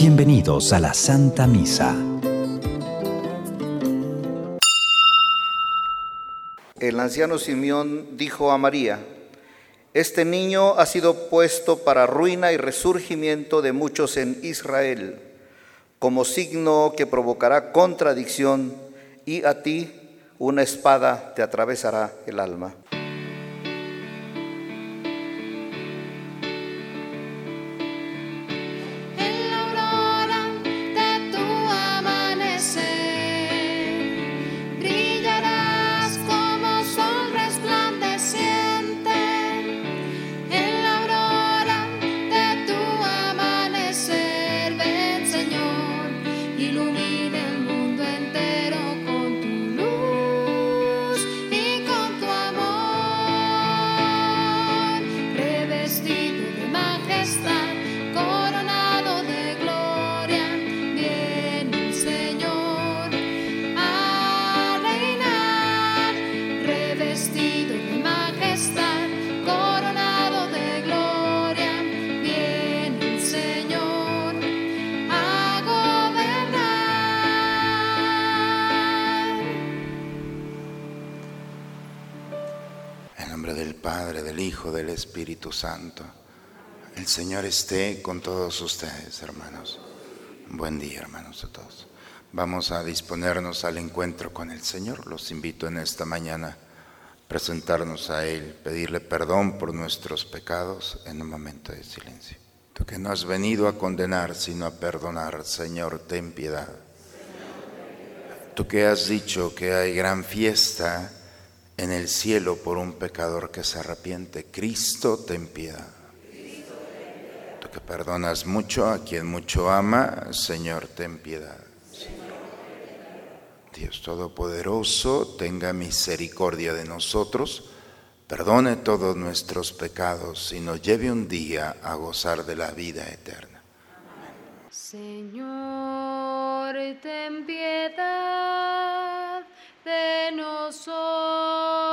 Bienvenidos a la Santa Misa. El anciano Simeón dijo a María, Este niño ha sido puesto para ruina y resurgimiento de muchos en Israel, como signo que provocará contradicción, y a ti una espada te atravesará el alma. Hijo, del Espíritu Santo. El Señor esté con todos ustedes, hermanos. Buen día, hermanos, a todos. Vamos a disponernos al encuentro con el Señor. Los invito en esta mañana a presentarnos a Él, pedirle perdón por nuestros pecados en un momento de silencio. Tú que no has venido a condenar, sino a perdonar, Señor, ten piedad. Tú que has dicho que hay gran fiesta en el cielo por un pecador que se arrepiente. Cristo, ten piedad. Tú que perdonas mucho a quien mucho ama, Señor, ten piedad. Dios Todopoderoso, tenga misericordia de nosotros, perdone todos nuestros pecados y nos lleve un día a gozar de la vida eterna. Señor, ten piedad de nosotros.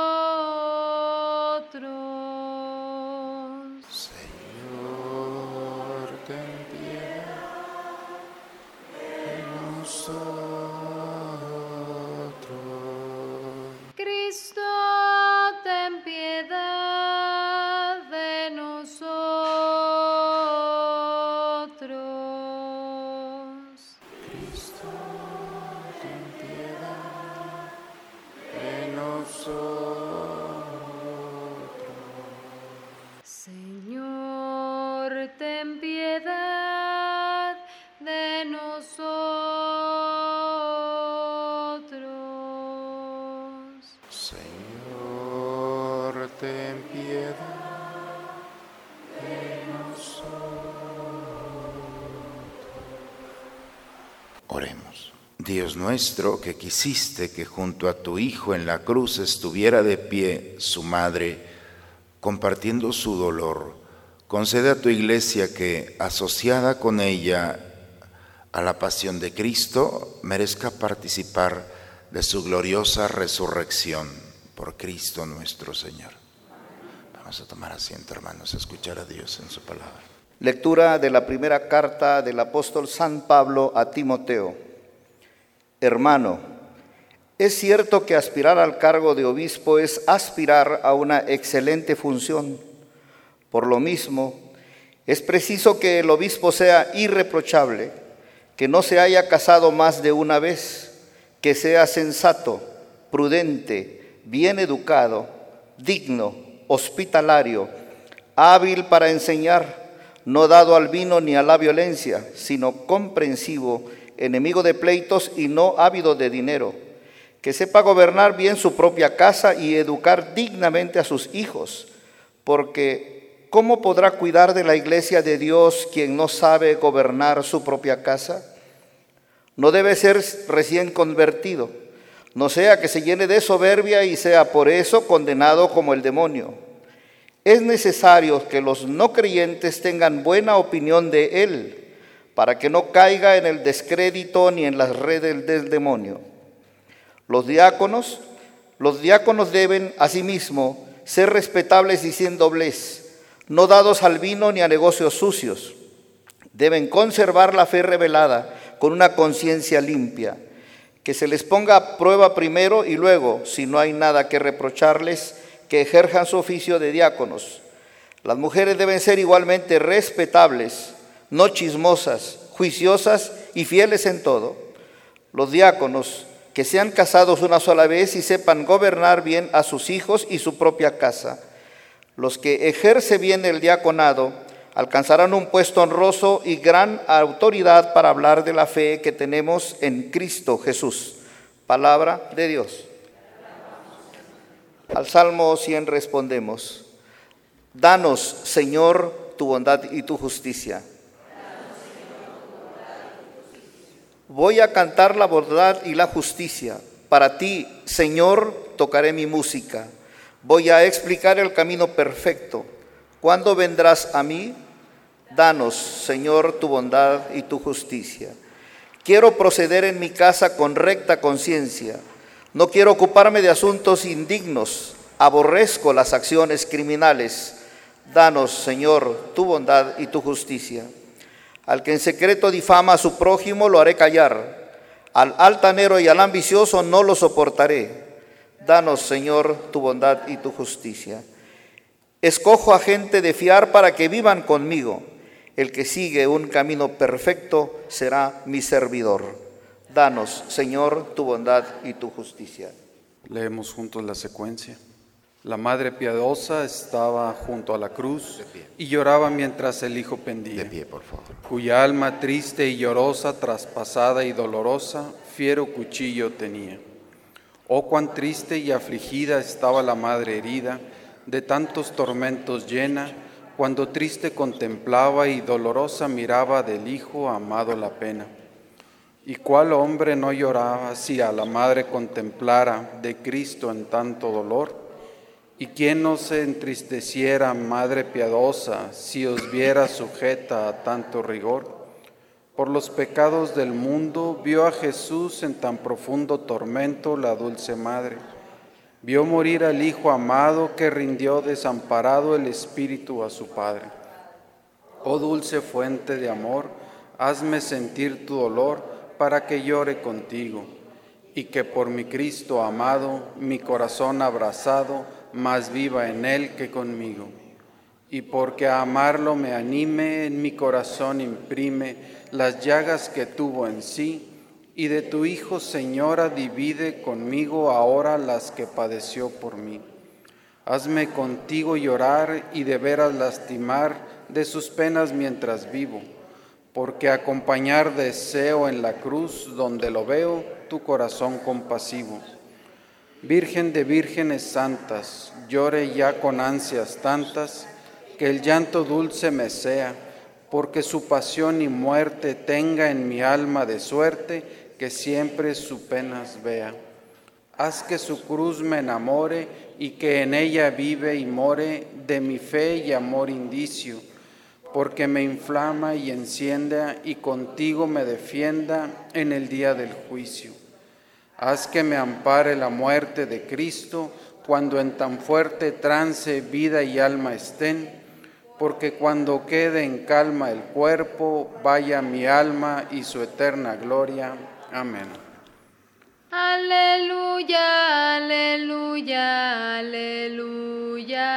Oremos. Dios nuestro, que quisiste que junto a tu Hijo en la cruz estuviera de pie su madre, compartiendo su dolor, concede a tu iglesia que, asociada con ella a la pasión de Cristo, merezca participar de su gloriosa resurrección por Cristo nuestro Señor. Vamos a tomar asiento, hermanos, a escuchar a Dios en su palabra. Lectura de la primera carta del apóstol San Pablo a Timoteo. Hermano, es cierto que aspirar al cargo de obispo es aspirar a una excelente función. Por lo mismo, es preciso que el obispo sea irreprochable, que no se haya casado más de una vez, que sea sensato, prudente, bien educado, digno, hospitalario, hábil para enseñar, no dado al vino ni a la violencia, sino comprensivo, enemigo de pleitos y no ávido de dinero, que sepa gobernar bien su propia casa y educar dignamente a sus hijos, porque ¿cómo podrá cuidar de la iglesia de Dios quien no sabe gobernar su propia casa? No debe ser recién convertido, no sea que se llene de soberbia y sea por eso condenado como el demonio. Es necesario que los no creyentes tengan buena opinión de él, para que no caiga en el descrédito ni en las redes del demonio. Los diáconos, los diáconos deben asimismo ser respetables y sin doblez, no dados al vino ni a negocios sucios. Deben conservar la fe revelada con una conciencia limpia, que se les ponga a prueba primero y luego, si no hay nada que reprocharles, que ejerzan su oficio de diáconos. Las mujeres deben ser igualmente respetables, no chismosas, juiciosas y fieles en todo. Los diáconos que sean casados una sola vez y sepan gobernar bien a sus hijos y su propia casa. Los que ejerce bien el diaconado alcanzarán un puesto honroso y gran autoridad para hablar de la fe que tenemos en Cristo Jesús. Palabra de Dios. Al Salmo 100 respondemos, Danos, Señor, tu bondad y tu justicia. Voy a cantar la bondad y la justicia. Para ti, Señor, tocaré mi música. Voy a explicar el camino perfecto. ¿Cuándo vendrás a mí? Danos, Señor, tu bondad y tu justicia. Quiero proceder en mi casa con recta conciencia. No quiero ocuparme de asuntos indignos. Aborrezco las acciones criminales. Danos, Señor, tu bondad y tu justicia. Al que en secreto difama a su prójimo lo haré callar. Al altanero y al ambicioso no lo soportaré. Danos, Señor, tu bondad y tu justicia. Escojo a gente de fiar para que vivan conmigo. El que sigue un camino perfecto será mi servidor. Danos, Señor, tu bondad y tu justicia. Leemos juntos la secuencia. La madre piadosa estaba junto a la cruz y lloraba mientras el hijo pendía. De pie, por favor. Cuya alma triste y llorosa, traspasada y dolorosa, fiero cuchillo tenía. Oh, cuán triste y afligida estaba la madre herida, de tantos tormentos llena, cuando triste contemplaba y dolorosa miraba del hijo amado la pena. ¿Y cuál hombre no lloraba si a la madre contemplara de Cristo en tanto dolor? ¿Y quién no se entristeciera, Madre piadosa, si os viera sujeta a tanto rigor? Por los pecados del mundo vio a Jesús en tan profundo tormento la dulce Madre. Vio morir al Hijo amado que rindió desamparado el Espíritu a su Padre. Oh dulce fuente de amor, hazme sentir tu dolor para que llore contigo, y que por mi Cristo amado, mi corazón abrazado, más viva en Él que conmigo. Y porque a amarlo me anime, en mi corazón imprime las llagas que tuvo en sí, y de tu Hijo, Señora, divide conmigo ahora las que padeció por mí. Hazme contigo llorar y de veras lastimar de sus penas mientras vivo, porque acompañar deseo en la cruz donde lo veo tu corazón compasivo Virgen de vírgenes santas, llore ya con ansias tantas, que el llanto dulce me sea, porque su pasión y muerte tenga en mi alma de suerte, que siempre su penas vea. Haz que su cruz me enamore y que en ella vive y more de mi fe y amor indicio, porque me inflama y encienda y contigo me defienda en el día del juicio. Haz que me ampare la muerte de Cristo cuando en tan fuerte trance vida y alma estén, porque cuando quede en calma el cuerpo, vaya mi alma y su eterna gloria. Amén. Aleluya, aleluya, aleluya.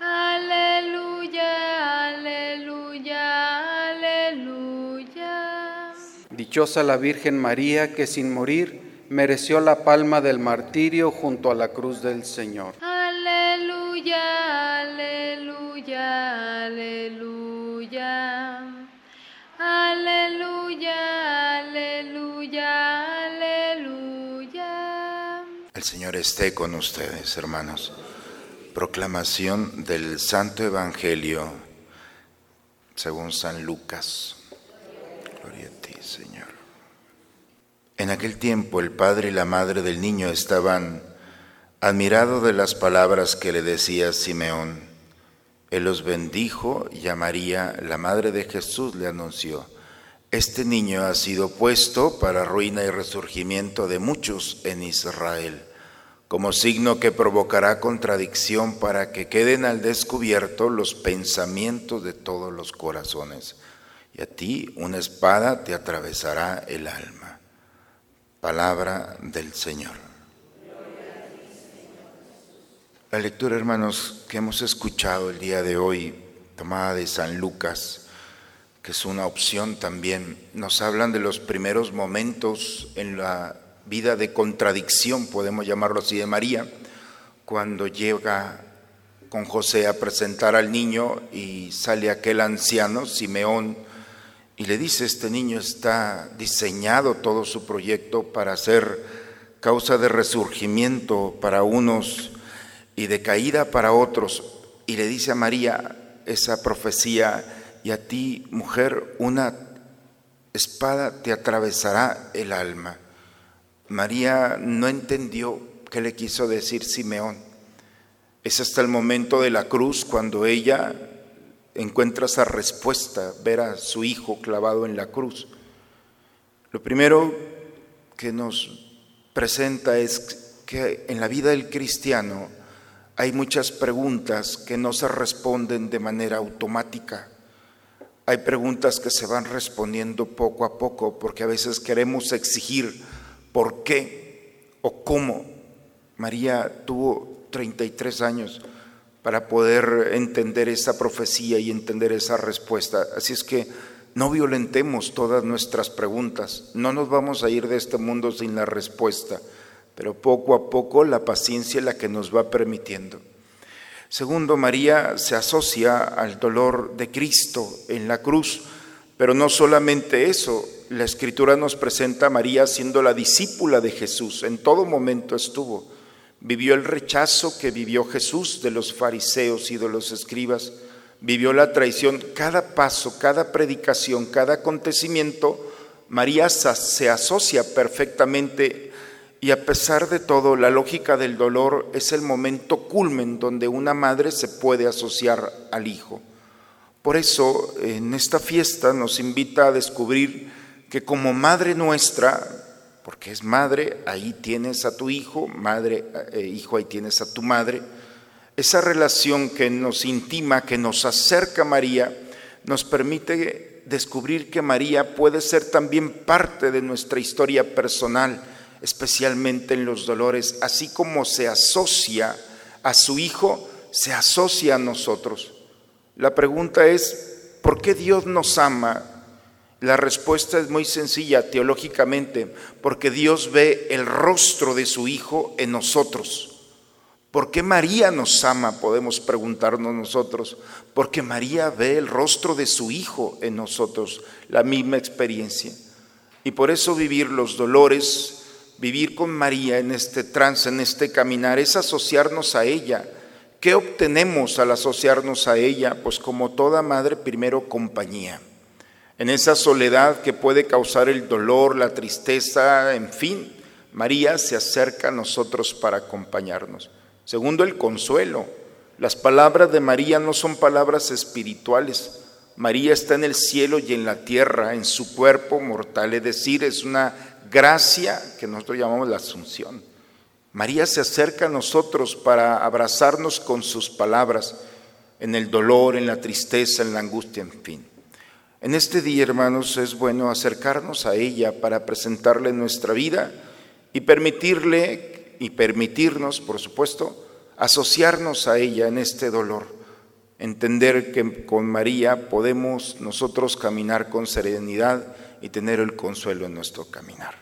Aleluya, aleluya, aleluya. Dichosa la Virgen María que sin morir mereció la palma del martirio junto a la cruz del Señor. Aleluya, aleluya, aleluya. Aleluya, aleluya, aleluya. El Señor esté con ustedes, hermanos. Proclamación del Santo Evangelio según San Lucas. Gloria a ti, Señor. En aquel tiempo el padre y la madre del niño estaban admirados de las palabras que le decía Simeón. Él los bendijo y a María, la madre de Jesús, le anunció, este niño ha sido puesto para ruina y resurgimiento de muchos en Israel como signo que provocará contradicción para que queden al descubierto los pensamientos de todos los corazones. Y a ti una espada te atravesará el alma. Palabra del Señor. La lectura, hermanos, que hemos escuchado el día de hoy, tomada de San Lucas, que es una opción también, nos hablan de los primeros momentos en la vida de contradicción, podemos llamarlo así, de María, cuando llega con José a presentar al niño y sale aquel anciano, Simeón, y le dice, este niño está diseñado todo su proyecto para ser causa de resurgimiento para unos y de caída para otros. Y le dice a María esa profecía, y a ti, mujer, una espada te atravesará el alma. María no entendió qué le quiso decir Simeón. Es hasta el momento de la cruz cuando ella encuentra esa respuesta, ver a su hijo clavado en la cruz. Lo primero que nos presenta es que en la vida del cristiano hay muchas preguntas que no se responden de manera automática. Hay preguntas que se van respondiendo poco a poco porque a veces queremos exigir por qué o cómo. María tuvo 33 años para poder entender esa profecía y entender esa respuesta. Así es que no violentemos todas nuestras preguntas. No nos vamos a ir de este mundo sin la respuesta, pero poco a poco la paciencia es la que nos va permitiendo. Segundo, María se asocia al dolor de Cristo en la cruz, pero no solamente eso, la escritura nos presenta a María siendo la discípula de Jesús, en todo momento estuvo. Vivió el rechazo que vivió Jesús de los fariseos y de los escribas, vivió la traición, cada paso, cada predicación, cada acontecimiento, María se asocia perfectamente y a pesar de todo, la lógica del dolor es el momento culmen donde una madre se puede asociar al hijo. Por eso, en esta fiesta nos invita a descubrir que como madre nuestra, porque es madre, ahí tienes a tu hijo, madre, eh, hijo, ahí tienes a tu madre, esa relación que nos intima, que nos acerca a María, nos permite descubrir que María puede ser también parte de nuestra historia personal especialmente en los dolores, así como se asocia a su Hijo, se asocia a nosotros. La pregunta es, ¿por qué Dios nos ama? La respuesta es muy sencilla teológicamente, porque Dios ve el rostro de su Hijo en nosotros. ¿Por qué María nos ama? Podemos preguntarnos nosotros. Porque María ve el rostro de su Hijo en nosotros, la misma experiencia. Y por eso vivir los dolores, vivir con María en este trance, en este caminar, es asociarnos a ella. ¿Qué obtenemos al asociarnos a ella? Pues como toda madre, primero compañía. En esa soledad que puede causar el dolor, la tristeza, en fin, María se acerca a nosotros para acompañarnos. Segundo, el consuelo. Las palabras de María no son palabras espirituales. María está en el cielo y en la tierra, en su cuerpo mortal, es decir, es una gracia que nosotros llamamos la asunción. María se acerca a nosotros para abrazarnos con sus palabras en el dolor, en la tristeza, en la angustia, en fin. En este día, hermanos, es bueno acercarnos a ella para presentarle nuestra vida y permitirle y permitirnos, por supuesto, asociarnos a ella en este dolor. Entender que con María podemos nosotros caminar con serenidad y tener el consuelo en nuestro caminar.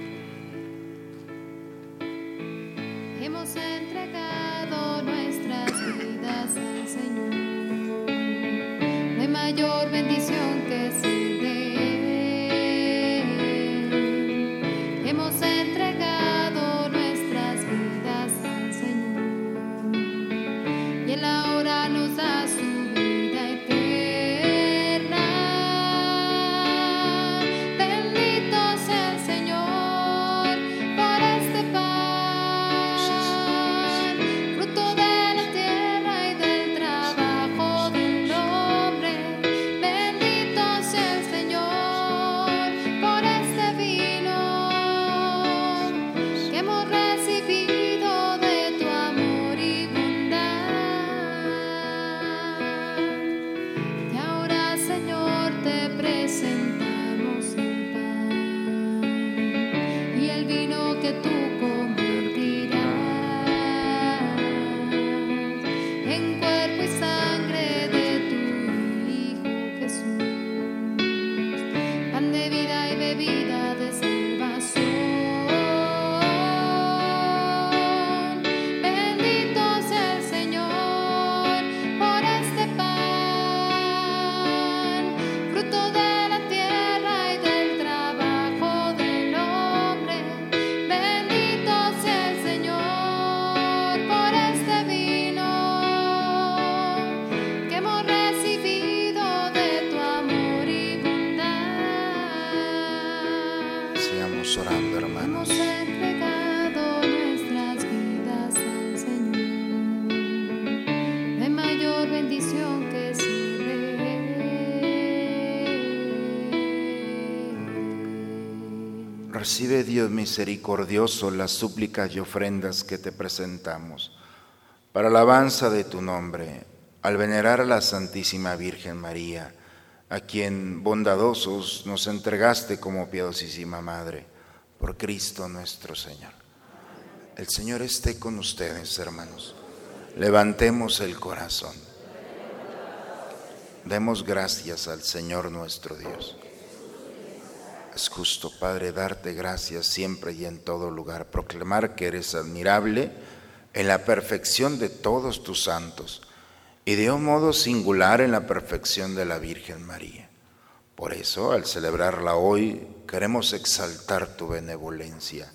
Dios misericordioso, las súplicas y ofrendas que te presentamos para alabanza de tu nombre, al venerar a la Santísima Virgen María, a quien bondadosos nos entregaste como piadosísima Madre, por Cristo nuestro Señor. El Señor esté con ustedes, hermanos. Levantemos el corazón. Demos gracias al Señor nuestro Dios. Es justo, Padre, darte gracias siempre y en todo lugar, proclamar que eres admirable en la perfección de todos tus santos y de un modo singular en la perfección de la Virgen María. Por eso, al celebrarla hoy, queremos exaltar tu benevolencia,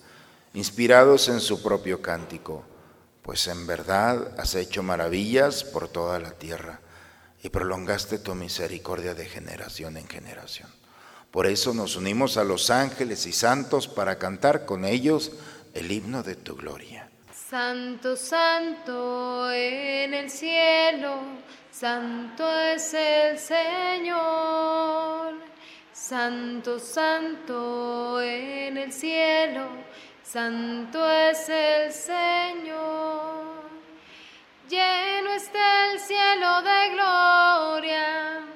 inspirados en su propio cántico, pues en verdad has hecho maravillas por toda la tierra y prolongaste tu misericordia de generación en generación. Por eso nos unimos a los ángeles y santos para cantar con ellos el himno de tu gloria. Santo, santo en el cielo, santo es el Señor. Santo, santo en el cielo, santo es el Señor. Lleno está el cielo de gloria,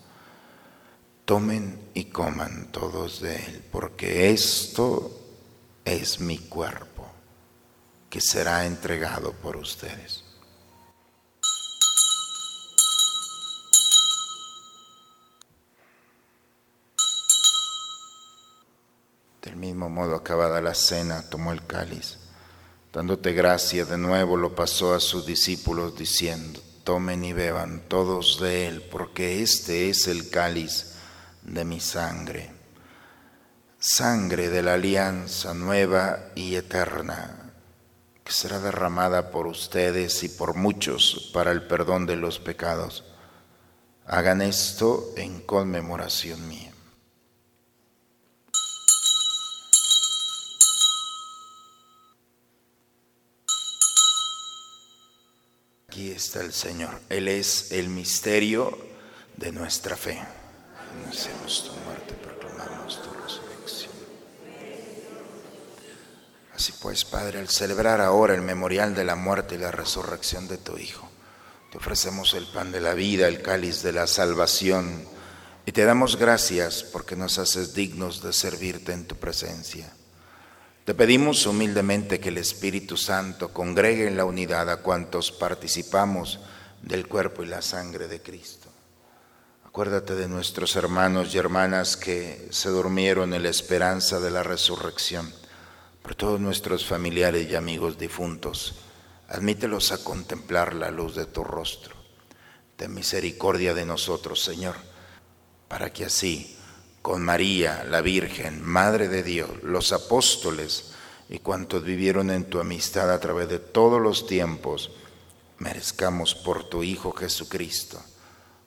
tomen y coman todos de él, porque esto es mi cuerpo que será entregado por ustedes. Del mismo modo, acabada la cena, tomó el cáliz. Dándote gracia de nuevo, lo pasó a sus discípulos diciendo, tomen y beban todos de él, porque este es el cáliz de mi sangre, sangre de la alianza nueva y eterna que será derramada por ustedes y por muchos para el perdón de los pecados. Hagan esto en conmemoración mía. Aquí está el Señor. Él es el misterio de nuestra fe. Hacemos tu muerte, proclamamos tu Así pues, Padre, al celebrar ahora el memorial de la muerte y la resurrección de tu Hijo, te ofrecemos el pan de la vida, el cáliz de la salvación, y te damos gracias porque nos haces dignos de servirte en tu presencia. Te pedimos humildemente que el Espíritu Santo congregue en la unidad a cuantos participamos del cuerpo y la sangre de Cristo. Acuérdate de nuestros hermanos y hermanas que se durmieron en la esperanza de la resurrección por todos nuestros familiares y amigos difuntos, admítelos a contemplar la luz de tu rostro. Ten misericordia de nosotros, Señor, para que así, con María, la Virgen, Madre de Dios, los apóstoles y cuantos vivieron en tu amistad a través de todos los tiempos, merezcamos por tu Hijo Jesucristo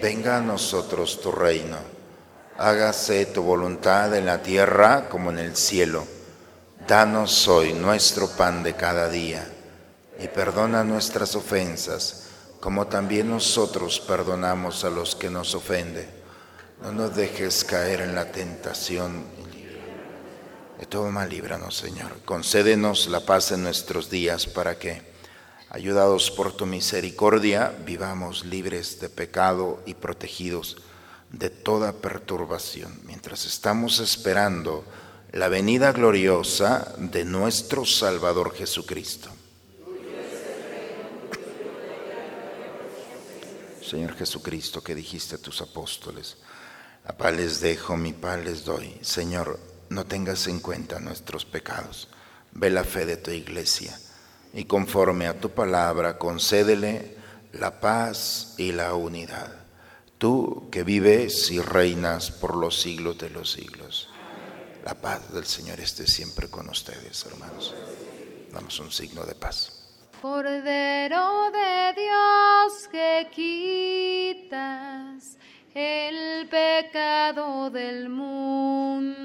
Venga a nosotros tu reino. Hágase tu voluntad en la tierra como en el cielo. Danos hoy nuestro pan de cada día y perdona nuestras ofensas, como también nosotros perdonamos a los que nos ofenden. No nos dejes caer en la tentación. De todo mal líbranos, Señor. Concédenos la paz en nuestros días para que, ayudados por tu misericordia, vivamos libres de pecado y protegidos de toda perturbación, mientras estamos esperando la venida gloriosa de nuestro Salvador Jesucristo. Señor Jesucristo, que dijiste a tus apóstoles, la paz les dejo, mi paz les doy. Señor, no tengas en cuenta nuestros pecados, ve la fe de tu iglesia y conforme a tu palabra concédele la paz y la unidad. Tú que vives y reinas por los siglos de los siglos. La paz del Señor esté siempre con ustedes, hermanos. Damos un signo de paz. Cordero de Dios que quitas el pecado del mundo,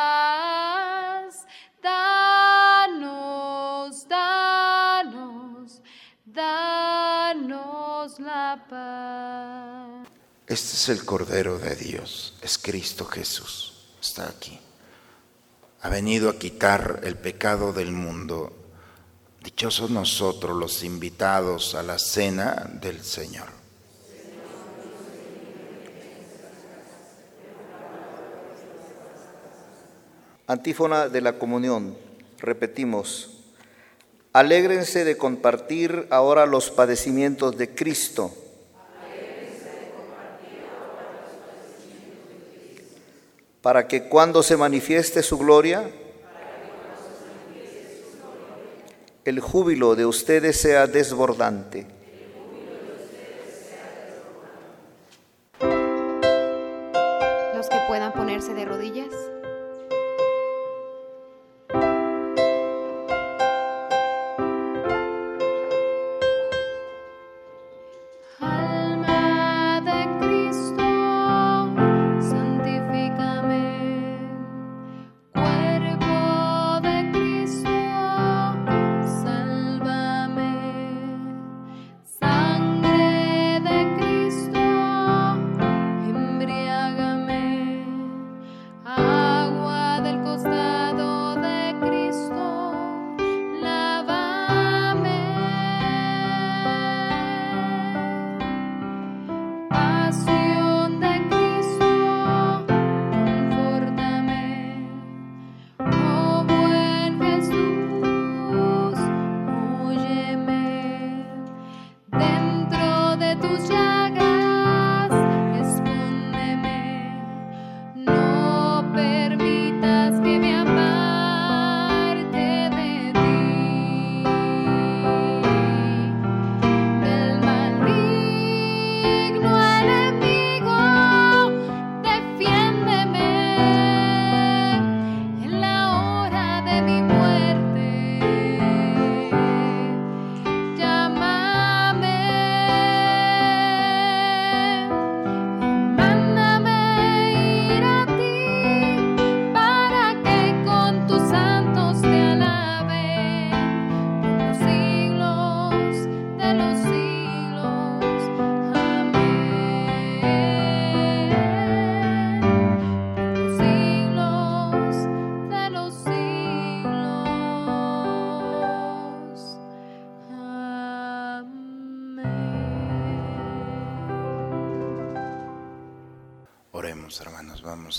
danos la paz. Este es el Cordero de Dios, es Cristo Jesús, está aquí. Ha venido a quitar el pecado del mundo. Dichosos nosotros los invitados a la cena del Señor. Antífona de la comunión. Repetimos. Alégrense de compartir ahora los padecimientos de Cristo para que cuando se manifieste su gloria, el júbilo de ustedes sea desbordante.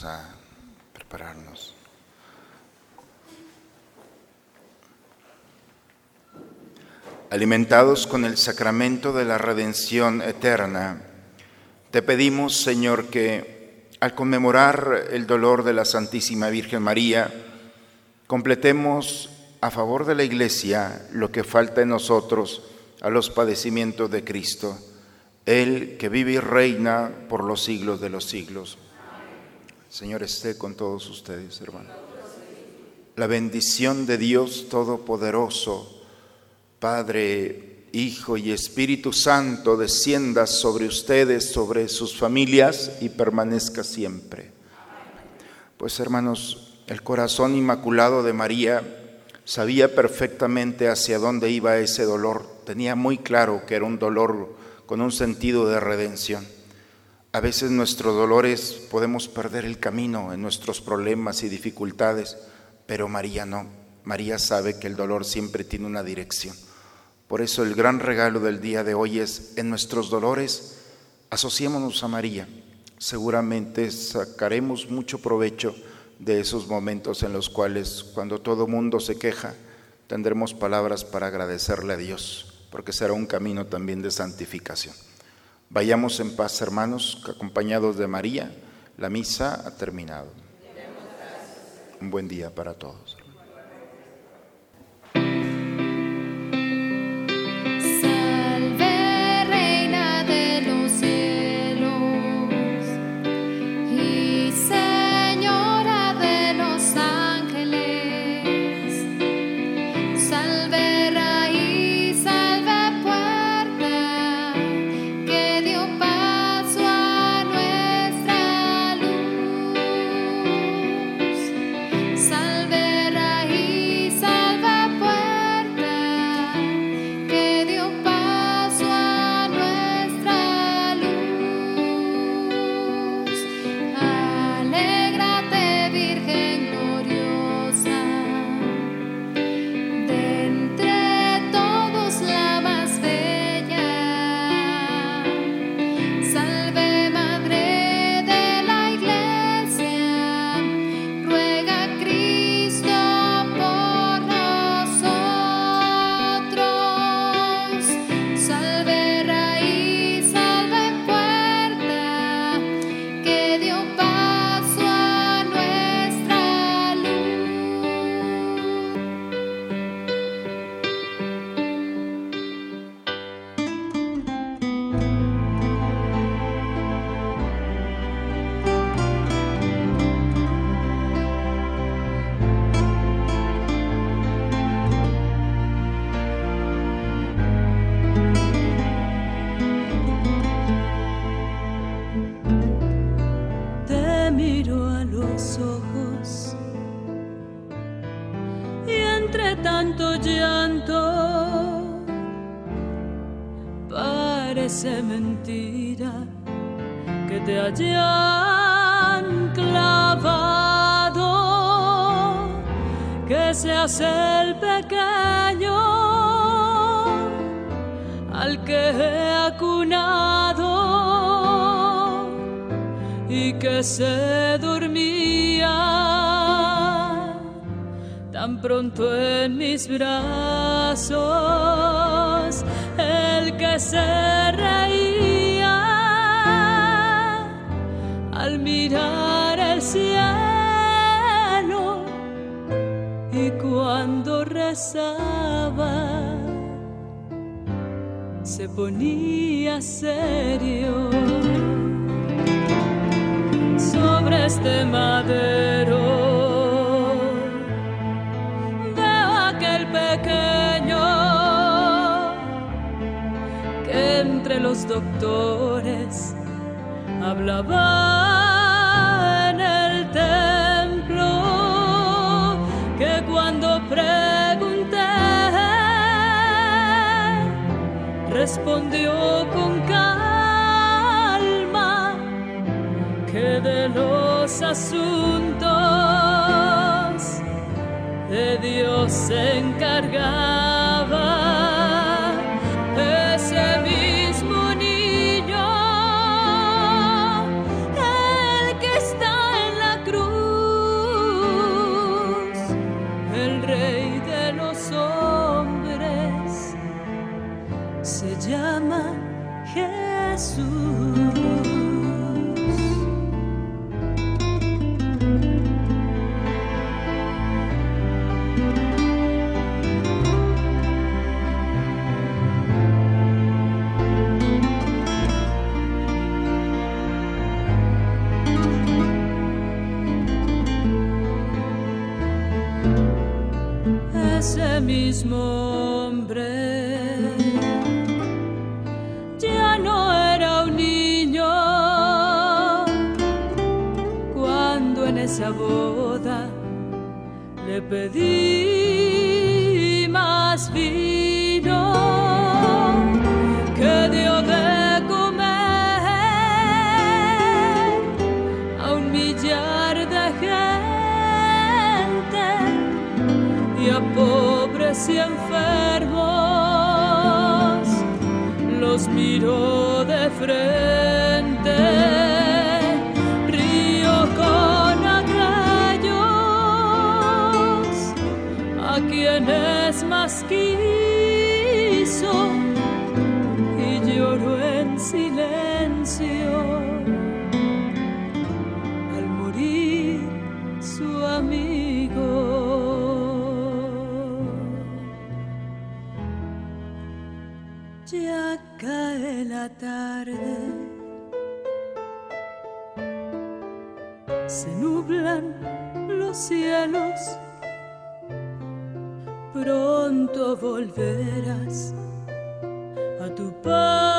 A prepararnos. Alimentados con el sacramento de la redención eterna, te pedimos, Señor, que al conmemorar el dolor de la Santísima Virgen María, completemos a favor de la Iglesia lo que falta en nosotros a los padecimientos de Cristo, Él que vive y reina por los siglos de los siglos. Señor esté con todos ustedes, hermanos. La bendición de Dios Todopoderoso, Padre, Hijo y Espíritu Santo, descienda sobre ustedes, sobre sus familias y permanezca siempre. Pues hermanos, el corazón inmaculado de María sabía perfectamente hacia dónde iba ese dolor, tenía muy claro que era un dolor con un sentido de redención. A veces nuestros dolores podemos perder el camino en nuestros problemas y dificultades, pero María no. María sabe que el dolor siempre tiene una dirección. Por eso el gran regalo del día de hoy es, en nuestros dolores, asociémonos a María. Seguramente sacaremos mucho provecho de esos momentos en los cuales, cuando todo mundo se queja, tendremos palabras para agradecerle a Dios, porque será un camino también de santificación. Vayamos en paz, hermanos, acompañados de María. La misa ha terminado. Un buen día para todos. Pronto en mis brazos, el que se reía al mirar el cielo y cuando rezaba se ponía serio sobre este madero. Doctores hablaba en el templo, que cuando pregunté respondió con calma que de los asuntos de Dios se encargaba Soon. Quiso y lloró en silencio. Al morir su amigo. Ya cae la tarde, se nublan los cielos, pronto volverás a tu paz.